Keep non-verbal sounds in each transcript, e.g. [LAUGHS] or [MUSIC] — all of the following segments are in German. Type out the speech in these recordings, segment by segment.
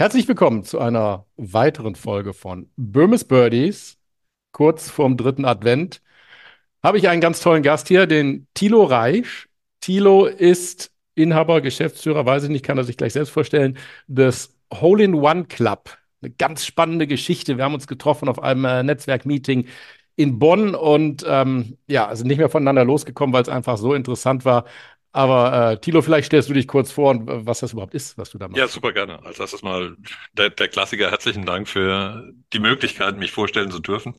Herzlich willkommen zu einer weiteren Folge von Böhmes Birdies. Kurz vorm dritten Advent habe ich einen ganz tollen Gast hier, den Thilo Reich. Thilo ist Inhaber, Geschäftsführer, weiß ich nicht, kann er sich gleich selbst vorstellen, des Hole-in-One Club. Eine ganz spannende Geschichte. Wir haben uns getroffen auf einem äh, Netzwerkmeeting in Bonn und ähm, ja, sind nicht mehr voneinander losgekommen, weil es einfach so interessant war. Aber äh, Thilo, vielleicht stellst du dich kurz vor und äh, was das überhaupt ist, was du da machst. Ja, super gerne. Als erstes mal der, der Klassiker. Herzlichen Dank für die Möglichkeit, mich vorstellen zu dürfen.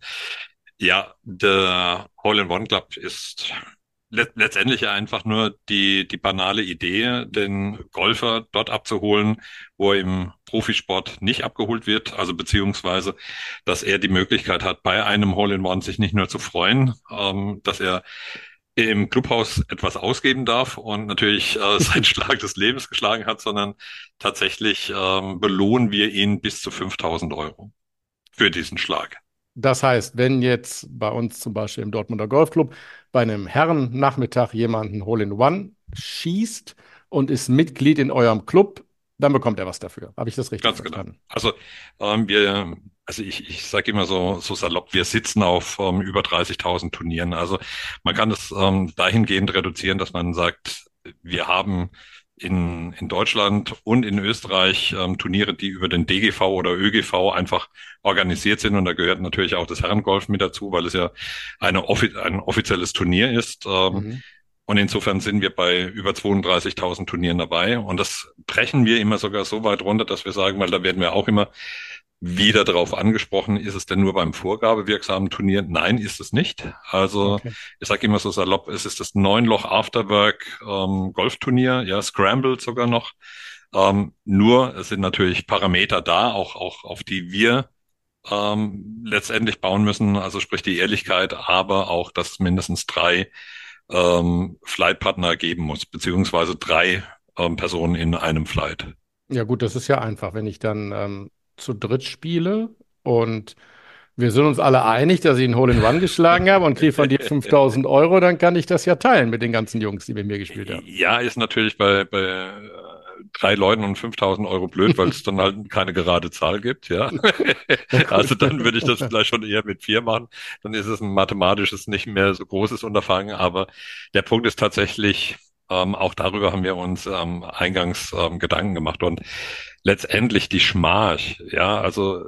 Ja, der Hole-in-One Club ist let letztendlich einfach nur die, die banale Idee, den Golfer dort abzuholen, wo er im Profisport nicht abgeholt wird, also beziehungsweise, dass er die Möglichkeit hat, bei einem Hole-in-One sich nicht nur zu freuen, ähm, dass er im Clubhaus etwas ausgeben darf und natürlich äh, [LAUGHS] seinen Schlag des Lebens geschlagen hat, sondern tatsächlich ähm, belohnen wir ihn bis zu 5000 Euro für diesen Schlag. Das heißt, wenn jetzt bei uns zum Beispiel im Dortmunder Golfclub bei einem Herrennachmittag jemanden Hole-in-One schießt und ist Mitglied in eurem Club, dann bekommt er was dafür. Habe ich das richtig Ganz genau. verstanden? Genau. Also ähm, wir, also ich, ich sage immer so, so salopp, wir sitzen auf ähm, über 30.000 Turnieren. Also man kann es ähm, dahingehend reduzieren, dass man sagt, wir haben in, in Deutschland und in Österreich ähm, Turniere, die über den DGV oder ÖGV einfach organisiert sind. Und da gehört natürlich auch das Herrengolf mit dazu, weil es ja eine offi ein offizielles Turnier ist. Ähm, mhm. Und insofern sind wir bei über 32.000 Turnieren dabei. Und das brechen wir immer sogar so weit runter, dass wir sagen, weil da werden wir auch immer wieder darauf angesprochen, ist es denn nur beim vorgabewirksamen Turnier? Nein, ist es nicht. Also okay. ich sage immer so salopp, es ist das Neunloch Afterwork ähm, Golfturnier, ja, Scrambled sogar noch. Ähm, nur es sind natürlich Parameter da, auch, auch auf die wir ähm, letztendlich bauen müssen, also sprich die Ehrlichkeit, aber auch, dass es mindestens drei ähm, Flightpartner geben muss, beziehungsweise drei ähm, Personen in einem Flight. Ja gut, das ist ja einfach, wenn ich dann ähm, zu dritt spiele und wir sind uns alle einig, dass ich einen Hole-in-One geschlagen habe und kriege von dir [LAUGHS] 5000 Euro, dann kann ich das ja teilen mit den ganzen Jungs, die mit mir gespielt haben. Ja, ist natürlich bei, bei drei Leuten und 5000 Euro blöd, weil es [LAUGHS] dann halt keine gerade Zahl gibt, ja. [LAUGHS] also dann würde ich das vielleicht schon eher mit vier machen. Dann ist es ein mathematisches, nicht mehr so großes Unterfangen. Aber der Punkt ist tatsächlich, ähm, auch darüber haben wir uns ähm, eingangs ähm, Gedanken gemacht. Und letztendlich die Schmach, ja, also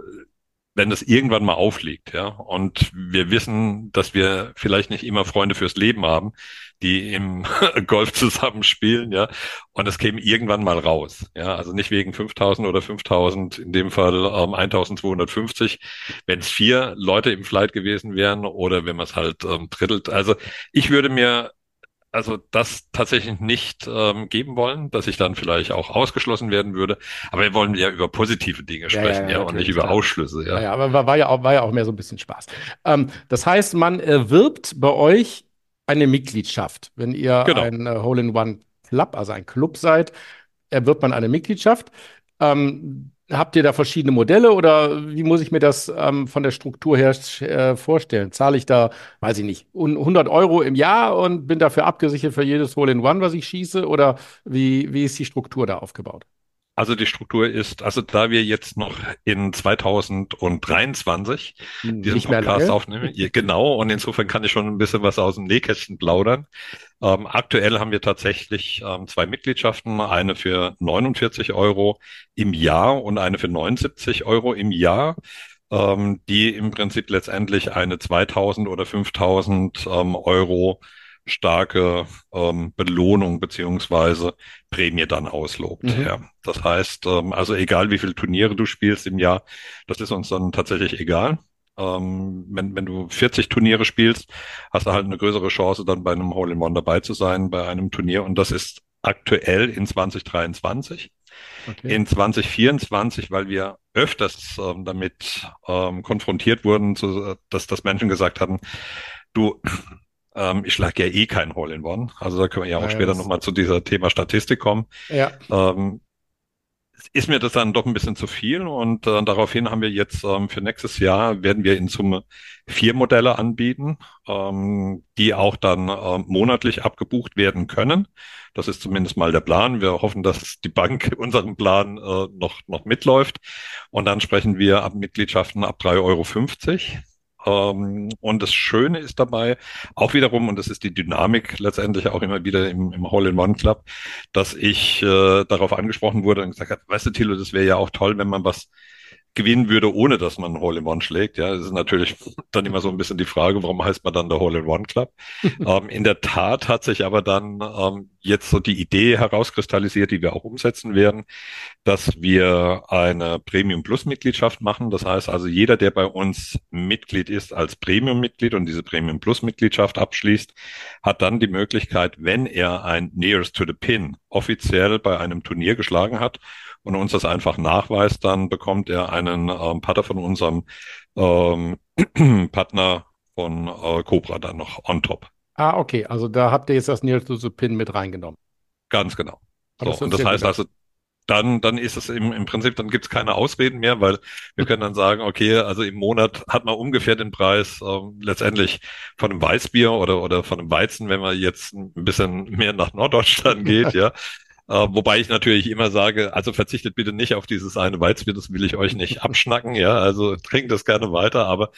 wenn es irgendwann mal aufliegt, ja, und wir wissen, dass wir vielleicht nicht immer Freunde fürs Leben haben, die im [LAUGHS] Golf zusammen spielen, ja, und es käme irgendwann mal raus, ja, also nicht wegen 5000 oder 5000, in dem Fall ähm, 1250, wenn es vier Leute im Flight gewesen wären oder wenn man es halt ähm, drittelt, also ich würde mir also das tatsächlich nicht ähm, geben wollen, dass ich dann vielleicht auch ausgeschlossen werden würde. Aber wir wollen ja über positive Dinge sprechen, ja, ja, ja und nicht über Ausschlüsse. Ja, ja, aber war, ja auch, war ja auch mehr so ein bisschen Spaß. Ähm, das heißt, man erwirbt bei euch eine Mitgliedschaft. Wenn ihr genau. ein äh, Hole-in-One Club, also ein Club seid, erwirbt man eine Mitgliedschaft. Ähm, Habt ihr da verschiedene Modelle oder wie muss ich mir das ähm, von der Struktur her äh, vorstellen? Zahle ich da, weiß ich nicht, 100 Euro im Jahr und bin dafür abgesichert für jedes Hole-in-One, was ich schieße? Oder wie, wie ist die Struktur da aufgebaut? Also die Struktur ist, also da wir jetzt noch in 2023 hm, diesen Podcast aufnehmen, genau, und insofern kann ich schon ein bisschen was aus dem Nähkästchen plaudern. Ähm, aktuell haben wir tatsächlich ähm, zwei Mitgliedschaften, eine für 49 Euro im Jahr und eine für 79 Euro im Jahr ähm, die im Prinzip letztendlich eine 2000 oder 5000 ähm, Euro starke ähm, Belohnung beziehungsweise Prämie dann auslobt. Mhm. Ja. Das heißt, ähm, also egal wie viele Turniere du spielst im Jahr, das ist uns dann tatsächlich egal. Ähm, wenn, wenn du 40 Turniere spielst, hast du halt eine größere Chance, dann bei einem Hole-in-One dabei zu sein, bei einem Turnier. Und das ist aktuell in 2023. Okay. In 2024, weil wir öfters ähm, damit ähm, konfrontiert wurden, zu, dass, dass Menschen gesagt haben, du, ähm, ich schlage ja eh kein Hole in One. Also da können wir ja auch ja, später nochmal zu dieser Thema Statistik kommen. Ja. Ähm, ist mir das dann doch ein bisschen zu viel und äh, daraufhin haben wir jetzt ähm, für nächstes Jahr werden wir in Summe vier Modelle anbieten, ähm, die auch dann äh, monatlich abgebucht werden können. Das ist zumindest mal der Plan. Wir hoffen, dass die Bank [LAUGHS] unserem Plan äh, noch, noch mitläuft. Und dann sprechen wir ab Mitgliedschaften ab 3,50 Euro. Ähm, und das Schöne ist dabei auch wiederum, und das ist die Dynamik letztendlich auch immer wieder im, im Hall-in-One-Club, dass ich äh, darauf angesprochen wurde und gesagt habe, weißt du, Thilo, das wäre ja auch toll, wenn man was gewinnen würde, ohne dass man ein Hole-in-One schlägt. Ja, das ist natürlich [LAUGHS] dann immer so ein bisschen die Frage, warum heißt man dann der Hole-in-One-Club? [LAUGHS] ähm, in der Tat hat sich aber dann ähm, jetzt so die Idee herauskristallisiert, die wir auch umsetzen werden, dass wir eine Premium Plus Mitgliedschaft machen. Das heißt also, jeder, der bei uns Mitglied ist als Premium Mitglied und diese Premium Plus Mitgliedschaft abschließt, hat dann die Möglichkeit, wenn er ein Nearest to the Pin offiziell bei einem Turnier geschlagen hat und uns das einfach nachweist, dann bekommt er einen ähm, Partner von unserem ähm, [CLEARS THROAT] Partner von äh, Cobra dann noch on top. Ah, okay. Also da habt ihr jetzt das the Pin mit reingenommen. Ganz genau. So, das und das heißt also, dann, dann ist es im, im Prinzip, dann gibt es keine Ausreden mehr, weil wir können dann sagen, okay, also im Monat hat man ungefähr den Preis ähm, letztendlich von einem Weißbier oder, oder von einem Weizen, wenn man jetzt ein bisschen mehr nach Norddeutschland [LAUGHS] geht, ja. Äh, wobei ich natürlich immer sage, also verzichtet bitte nicht auf dieses eine Weißbier, das will ich euch nicht abschnacken, ja. Also trinkt das gerne weiter, aber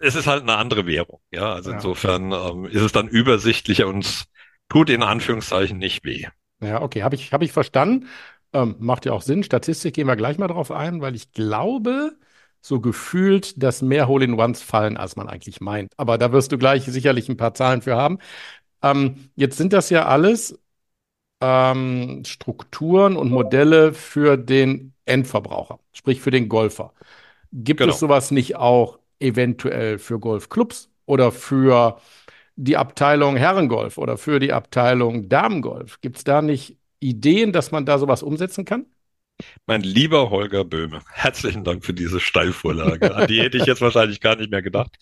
es ist halt eine andere Währung, ja. Also ja, insofern okay. ähm, ist es dann übersichtlicher und tut in Anführungszeichen nicht weh. Ja, okay, habe ich, hab ich verstanden. Ähm, macht ja auch Sinn. Statistik gehen wir gleich mal drauf ein, weil ich glaube, so gefühlt, dass mehr Hole-in-Ones fallen, als man eigentlich meint. Aber da wirst du gleich sicherlich ein paar Zahlen für haben. Ähm, jetzt sind das ja alles ähm, Strukturen und Modelle für den Endverbraucher, sprich für den Golfer. Gibt genau. es sowas nicht auch eventuell für Golfclubs oder für die Abteilung Herrengolf oder für die Abteilung Damengolf? Gibt es da nicht Ideen, dass man da sowas umsetzen kann? Mein lieber Holger Böhme, [LAUGHS] herzlichen Dank für diese Steilvorlage. An die hätte ich jetzt wahrscheinlich gar nicht mehr gedacht.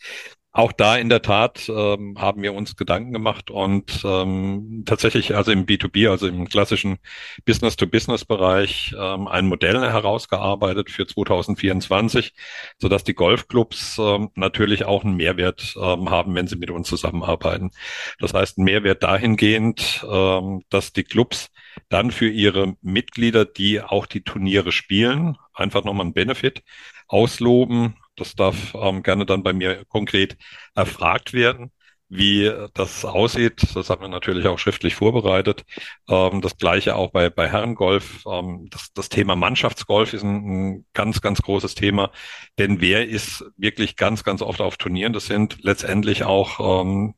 Auch da in der Tat ähm, haben wir uns Gedanken gemacht und ähm, tatsächlich also im B2B, also im klassischen Business-to-Business-Bereich ähm, ein Modell herausgearbeitet für 2024, sodass die Golfclubs ähm, natürlich auch einen Mehrwert ähm, haben, wenn sie mit uns zusammenarbeiten. Das heißt, ein Mehrwert dahingehend, ähm, dass die Clubs dann für ihre Mitglieder, die auch die Turniere spielen, einfach nochmal einen Benefit ausloben, das darf ähm, gerne dann bei mir konkret erfragt werden, wie das aussieht. Das haben wir natürlich auch schriftlich vorbereitet. Ähm, das gleiche auch bei, bei Herrengolf. Ähm, das, das Thema Mannschaftsgolf ist ein, ein ganz, ganz großes Thema. Denn wer ist wirklich ganz, ganz oft auf Turnieren? Das sind letztendlich auch ähm,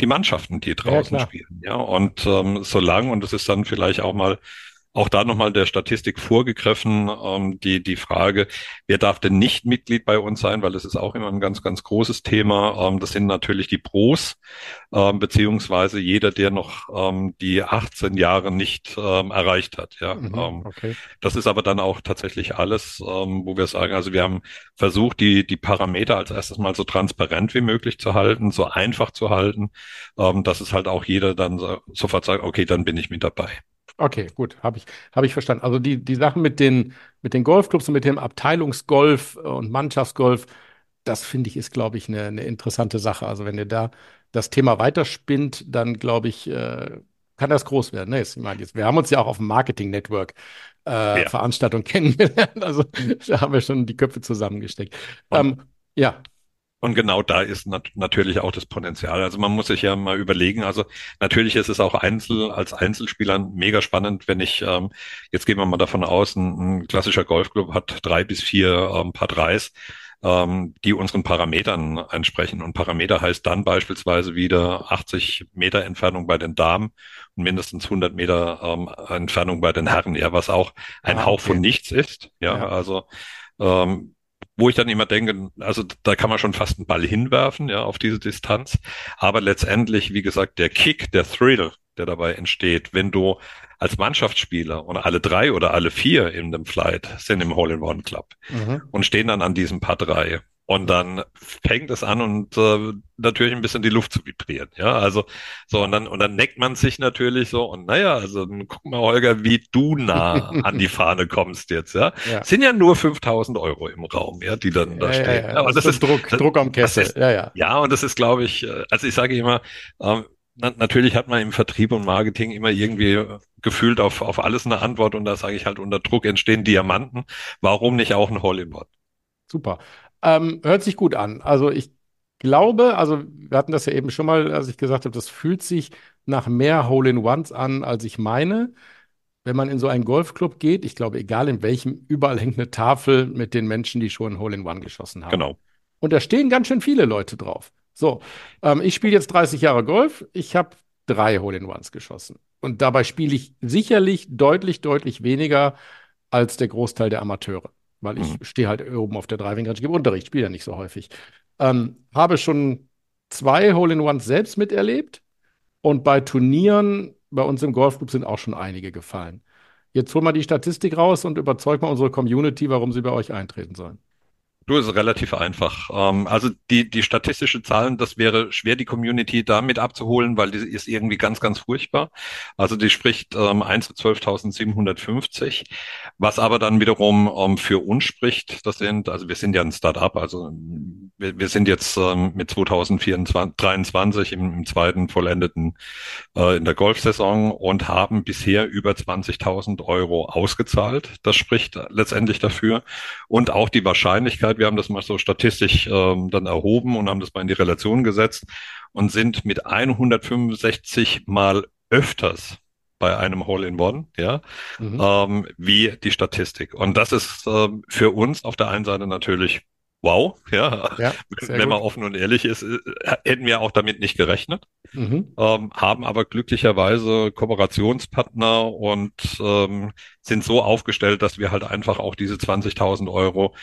die Mannschaften, die draußen ja, spielen. Ja, und ähm, solange, und das ist dann vielleicht auch mal auch da nochmal der Statistik vorgegriffen, ähm, die, die Frage, wer darf denn nicht Mitglied bei uns sein, weil das ist auch immer ein ganz, ganz großes Thema. Ähm, das sind natürlich die Pros, ähm, beziehungsweise jeder, der noch ähm, die 18 Jahre nicht ähm, erreicht hat. Ja, mhm, ähm, okay. Das ist aber dann auch tatsächlich alles, ähm, wo wir sagen, also wir haben versucht, die, die Parameter als erstes mal so transparent wie möglich zu halten, so einfach zu halten, ähm, dass es halt auch jeder dann so, sofort sagt, okay, dann bin ich mit dabei. Okay, gut, habe ich, hab ich verstanden. Also die, die Sachen mit den, mit den Golfclubs und mit dem Abteilungsgolf und Mannschaftsgolf, das finde ich, ist, glaube ich, eine, eine interessante Sache. Also wenn ihr da das Thema weiterspinnt, dann glaube ich, äh, kann das groß werden. Ne? Jetzt, ich meine, jetzt, wir haben uns ja auch auf dem Marketing Network äh, ja. Veranstaltung [LAUGHS] kennengelernt. Also da haben wir schon die Köpfe zusammengesteckt. Ähm, ja. Und genau da ist nat natürlich auch das Potenzial. Also man muss sich ja mal überlegen. Also natürlich ist es auch Einzel als Einzelspieler mega spannend, wenn ich ähm, jetzt gehen wir mal davon aus, ein, ein klassischer Golfclub hat drei bis vier ähm, Paar Dreis, ähm, die unseren Parametern entsprechen. Und Parameter heißt dann beispielsweise wieder 80 Meter Entfernung bei den Damen und mindestens 100 Meter ähm, Entfernung bei den Herren. Ja, was auch ein ah, Hauch von nichts ist. Ja, ja. also ähm, wo ich dann immer denke, also da kann man schon fast einen Ball hinwerfen, ja, auf diese Distanz. Aber letztendlich, wie gesagt, der Kick, der Thrill, der dabei entsteht, wenn du als Mannschaftsspieler und alle drei oder alle vier in dem Flight sind im Hole-in-One-Club mhm. und stehen dann an diesem Paar drei und dann fängt es an und äh, natürlich ein bisschen die Luft zu vibrieren. Ja, also so und dann und dann neckt man sich natürlich so und naja, also guck mal Holger, wie du nah [LAUGHS] an die Fahne kommst jetzt. Ja, ja. sind ja nur 5000 Euro im Raum, ja, die dann da ja, stehen. Ja, ja. Aber das, das ist Druck, das, Druck am Kessel. Ist, ja, ja. Ja, und das ist, glaube ich, äh, also ich sage immer. Ähm, na, natürlich hat man im Vertrieb und Marketing immer irgendwie gefühlt auf, auf alles eine Antwort und da sage ich halt, unter Druck entstehen Diamanten. Warum nicht auch ein Hole-in-One? Super. Ähm, hört sich gut an. Also ich glaube, also wir hatten das ja eben schon mal, als ich gesagt habe, das fühlt sich nach mehr Hole-in-Ones an, als ich meine. Wenn man in so einen Golfclub geht, ich glaube, egal in welchem, überall hängt eine Tafel mit den Menschen, die schon Hole-in-One geschossen haben. Genau. Und da stehen ganz schön viele Leute drauf. So, ähm, ich spiele jetzt 30 Jahre Golf. Ich habe drei Hole-in-Ones geschossen. Und dabei spiele ich sicherlich deutlich, deutlich weniger als der Großteil der Amateure weil ich mhm. stehe halt oben auf der Driving Range, gebe Unterricht, spiele ja nicht so häufig. Ähm, habe schon zwei Hole-in-Ones selbst miterlebt und bei Turnieren bei uns im Golfclub sind auch schon einige gefallen. Jetzt hol mal die Statistik raus und überzeug mal unsere Community, warum sie bei euch eintreten sollen. Du, ist relativ einfach. Ähm, also die, die statistische Zahlen, das wäre schwer, die Community damit abzuholen, weil die ist irgendwie ganz, ganz furchtbar. Also die spricht ähm, 1 zu 12.750. Was aber dann wiederum ähm, für uns spricht, das sind, also wir sind ja ein Start-up, also wir, sind jetzt ähm, mit 2023 im, im zweiten vollendeten äh, in der Golfsaison und haben bisher über 20.000 Euro ausgezahlt. Das spricht letztendlich dafür. Und auch die Wahrscheinlichkeit, Zeit. Wir haben das mal so statistisch ähm, dann erhoben und haben das mal in die Relation gesetzt und sind mit 165 mal öfters bei einem Hole-in-One, ja, mhm. ähm, wie die Statistik. Und das ist ähm, für uns auf der einen Seite natürlich wow, ja, ja [LAUGHS] wenn man offen und ehrlich ist, äh, hätten wir auch damit nicht gerechnet, mhm. ähm, haben aber glücklicherweise Kooperationspartner und ähm, sind so aufgestellt, dass wir halt einfach auch diese 20.000 Euro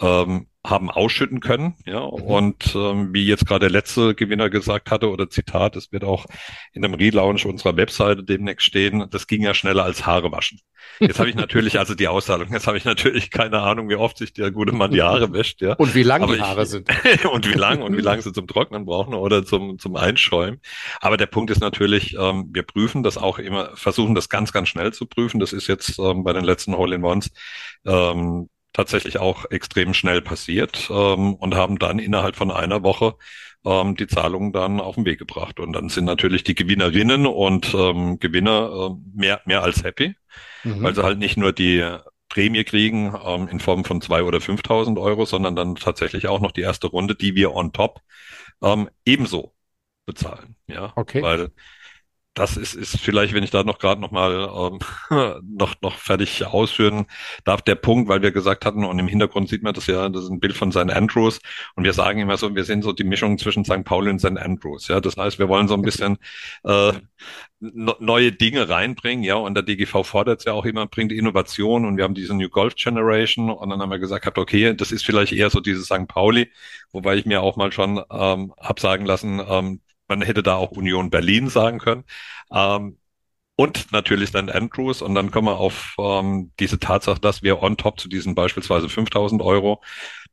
ähm, haben ausschütten können. Ja, mhm. und ähm, wie jetzt gerade der letzte Gewinner gesagt hatte oder Zitat, es wird auch in einem Relaunch unserer Webseite demnächst stehen, das ging ja schneller als Haare waschen. Jetzt habe ich natürlich, also die Auszahlung, jetzt habe ich natürlich keine Ahnung, wie oft sich der gute Mann die Haare wäscht, ja. Und wie lang Aber die Haare ich, sind. [LAUGHS] und wie lang und wie lang sie zum Trocknen brauchen oder zum, zum Einschäumen. Aber der Punkt ist natürlich, ähm, wir prüfen das auch immer, versuchen das ganz, ganz schnell zu prüfen. Das ist jetzt ähm, bei den letzten Hole-in-Ones ähm, tatsächlich auch extrem schnell passiert ähm, und haben dann innerhalb von einer Woche ähm, die Zahlungen dann auf den Weg gebracht. Und dann sind natürlich die Gewinnerinnen und ähm, Gewinner äh, mehr, mehr als happy, mhm. weil sie halt nicht nur die Prämie kriegen ähm, in Form von zwei oder 5.000 Euro, sondern dann tatsächlich auch noch die erste Runde, die wir on top ähm, ebenso bezahlen. Ja, okay. Weil das ist, ist vielleicht, wenn ich da noch gerade noch mal ähm, [LAUGHS] noch noch fertig ausführen darf, der Punkt, weil wir gesagt hatten und im Hintergrund sieht man das ja, das ist ein Bild von St. Andrews und wir sagen immer so, wir sind so die Mischung zwischen St. Pauli und St. Andrews. Ja, das heißt, wir wollen so ein bisschen äh, neue Dinge reinbringen, ja, und der DGV fordert es ja auch immer, bringt Innovation und wir haben diese New Golf Generation und dann haben wir gesagt, okay, das ist vielleicht eher so dieses St. Pauli, wobei ich mir auch mal schon ähm, hab sagen lassen, ähm, man hätte da auch Union Berlin sagen können. Ähm, und natürlich dann Andrews. Und dann kommen wir auf ähm, diese Tatsache, dass wir on top zu diesen beispielsweise 5000 Euro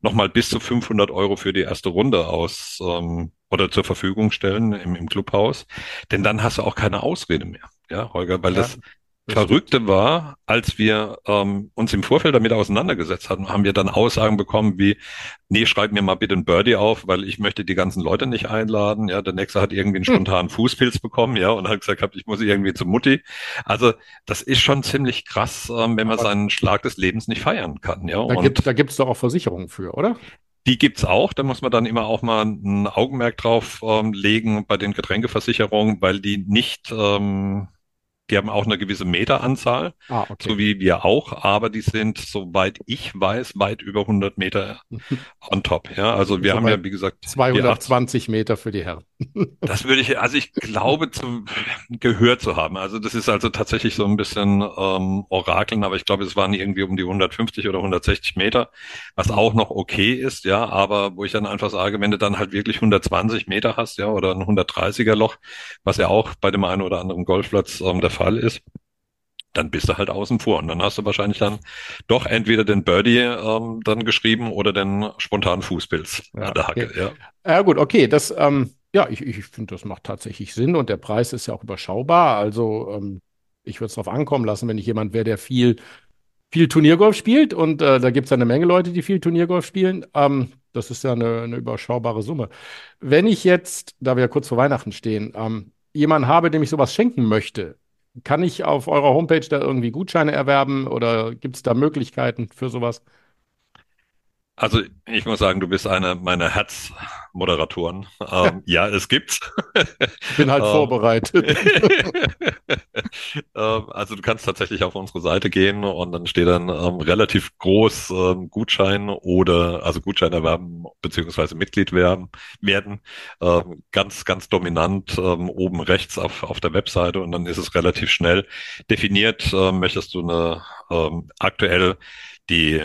nochmal bis zu 500 Euro für die erste Runde aus ähm, oder zur Verfügung stellen im, im Clubhaus. Denn dann hast du auch keine Ausrede mehr. Ja, Holger, weil ja. das Verrückte war, als wir ähm, uns im Vorfeld damit auseinandergesetzt hatten, haben wir dann Aussagen bekommen wie, nee, schreib mir mal bitte ein Birdie auf, weil ich möchte die ganzen Leute nicht einladen. Ja, der nächste hat irgendwie einen hm. spontanen Fußpilz bekommen, ja, und hat gesagt, ich muss irgendwie zu Mutti. Also das ist schon ziemlich krass, ähm, wenn man Aber seinen Schlag des Lebens nicht feiern kann. Ja, da gibt da gibt's doch auch Versicherungen für, oder? Die gibt's auch. Da muss man dann immer auch mal ein Augenmerk drauf ähm, legen bei den Getränkeversicherungen, weil die nicht ähm, die haben auch eine gewisse Meteranzahl, ah, okay. so wie wir auch, aber die sind, soweit ich weiß, weit über 100 Meter on top. Ja, also wir so haben ja, wie gesagt, 220 Meter für die Herren. Das würde ich, also ich glaube, zum gehört zu haben. Also das ist also tatsächlich so ein bisschen ähm, Orakeln, aber ich glaube, es waren irgendwie um die 150 oder 160 Meter, was auch noch okay ist, ja, aber wo ich dann einfach sage, wenn du dann halt wirklich 120 Meter hast, ja, oder ein 130er Loch, was ja auch bei dem einen oder anderen Golfplatz ähm, der Fall ist, dann bist du halt außen vor. Und dann hast du wahrscheinlich dann doch entweder den Birdie ähm, dann geschrieben oder den spontanen Fußpilz Ja, an der Hacke. okay. Ja. Ja, gut, okay, das, ähm, ja, ich, ich finde, das macht tatsächlich Sinn und der Preis ist ja auch überschaubar. Also, ähm, ich würde es darauf ankommen lassen, wenn ich jemand wäre, der viel, viel Turniergolf spielt und äh, da gibt es ja eine Menge Leute, die viel Turniergolf spielen. Ähm, das ist ja eine, eine überschaubare Summe. Wenn ich jetzt, da wir ja kurz vor Weihnachten stehen, ähm, jemanden habe, dem ich sowas schenken möchte, kann ich auf eurer Homepage da irgendwie Gutscheine erwerben oder gibt es da Möglichkeiten für sowas? Also ich muss sagen, du bist einer meiner Herzmoderatoren. Ähm, [LAUGHS] ja, es gibt's. Bin halt Ähm, vorbereitet. [LAUGHS] Ähm, Also du kannst tatsächlich auf unsere Seite gehen und dann steht dann ähm, relativ groß ähm, Gutschein oder also Gutschein erwerben beziehungsweise Mitglied werden, werden ganz ganz dominant oben rechts auf auf der Webseite und dann ist es relativ schnell definiert. Möchtest du eine aktuell die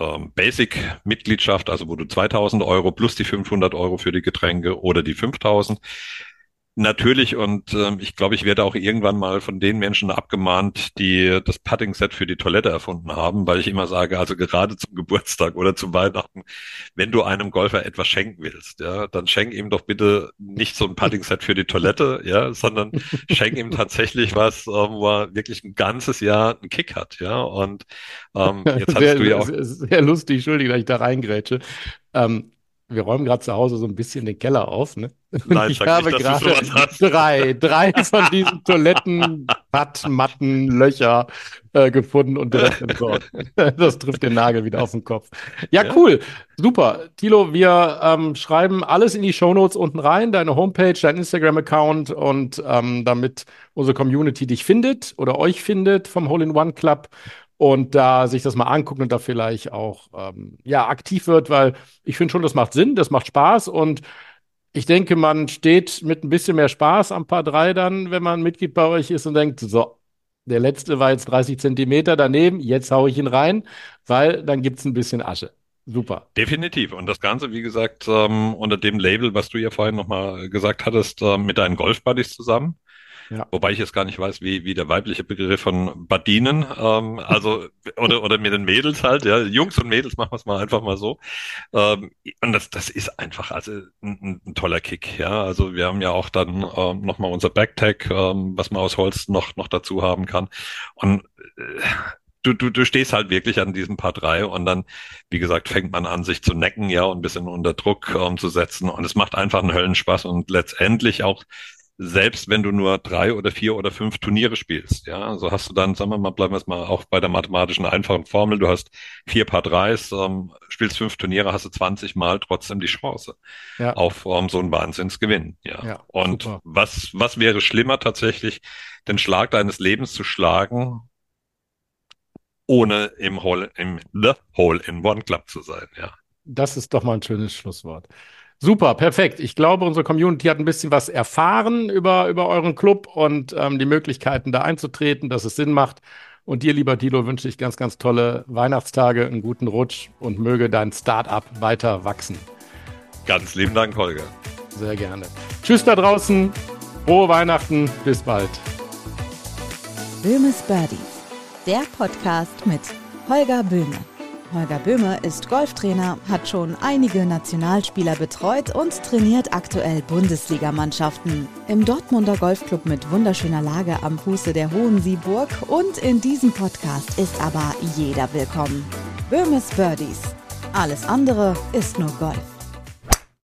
ähm, Basic-Mitgliedschaft, also wo du 2000 Euro plus die 500 Euro für die Getränke oder die 5000 Natürlich, und ähm, ich glaube, ich werde auch irgendwann mal von den Menschen abgemahnt, die das Putting-Set für die Toilette erfunden haben, weil ich immer sage, also gerade zum [LAUGHS] Geburtstag oder zu Weihnachten, wenn du einem Golfer etwas schenken willst, ja, dann schenk ihm doch bitte nicht so ein Putting-Set für die Toilette, ja, sondern [LAUGHS] schenk ihm tatsächlich was, ähm, wo er wirklich ein ganzes Jahr einen Kick hat, ja. Und ähm, jetzt hattest du ja auch sehr, sehr lustig, Entschuldige, dass ich da reingrätsche. Ähm, wir räumen gerade zu Hause so ein bisschen den Keller auf, ne? [LAUGHS] Nein, ich habe nicht, gerade drei, drei von diesen [LAUGHS] Toiletten, Pattmatten, Löcher äh, gefunden und direkt entsorgt. [LAUGHS] Das trifft den Nagel wieder auf den Kopf. Ja, Ja. cool. Super. Tilo, wir ähm, schreiben alles in die Shownotes unten rein, deine Homepage, dein Instagram-Account und ähm, damit unsere Community dich findet oder euch findet vom Hole-in-One Club und da sich das mal anguckt und da vielleicht auch ähm, ja, aktiv wird, weil ich finde schon, das macht Sinn, das macht Spaß und ich denke, man steht mit ein bisschen mehr Spaß am Paar 3 dann, wenn man Mitglied bei euch ist und denkt, so, der letzte war jetzt 30 Zentimeter daneben, jetzt hau ich ihn rein, weil dann gibt es ein bisschen Asche. Super. Definitiv. Und das Ganze, wie gesagt, ähm, unter dem Label, was du ja vorhin nochmal gesagt hattest, ähm, mit deinen Golfbuddies zusammen. Ja. Wobei ich jetzt gar nicht weiß, wie, wie der weibliche Begriff von Badinen, ähm, also, [LAUGHS] oder, oder mit den Mädels halt, ja, Jungs und Mädels machen wir es mal einfach mal so. Ähm, und das, das ist einfach, also, ein, ein, toller Kick, ja. Also, wir haben ja auch dann, ähm, nochmal unser Backtag, ähm, was man aus Holz noch, noch dazu haben kann. Und, äh, Du, du, du stehst halt wirklich an diesem Paar drei und dann, wie gesagt, fängt man an, sich zu necken, ja, und ein bisschen unter Druck ähm, zu setzen. Und es macht einfach einen Höllenspaß und letztendlich auch selbst wenn du nur drei oder vier oder fünf Turniere spielst, ja, so hast du dann, sagen wir mal, bleiben wir jetzt mal auch bei der mathematischen einfachen Formel, du hast vier Paar Dreis, ähm, spielst fünf Turniere, hast du 20 Mal trotzdem die Chance Ja. auf ähm, so einen Wahnsinnsgewinn, ja. Ja, Und super. was, was wäre schlimmer tatsächlich, den Schlag deines Lebens zu schlagen, ohne im Hole, im The Hole in One Club zu sein, ja. Das ist doch mal ein schönes Schlusswort. Super, perfekt. Ich glaube, unsere Community hat ein bisschen was erfahren über, über euren Club und ähm, die Möglichkeiten, da einzutreten, dass es Sinn macht. Und dir, lieber Dilo, wünsche ich ganz, ganz tolle Weihnachtstage, einen guten Rutsch und möge dein Startup weiter wachsen. Ganz lieben Dank, Holger. Sehr gerne. Tschüss da draußen. Frohe Weihnachten. Bis bald. Böhmes Birdies, der Podcast mit Holger Böhme. Holger Böhme ist Golftrainer, hat schon einige Nationalspieler betreut und trainiert aktuell Bundesligamannschaften. Im Dortmunder Golfclub mit wunderschöner Lage am Fuße der Hohen Sieburg und in diesem Podcast ist aber jeder willkommen. Böhmes Birdies. Alles andere ist nur Golf.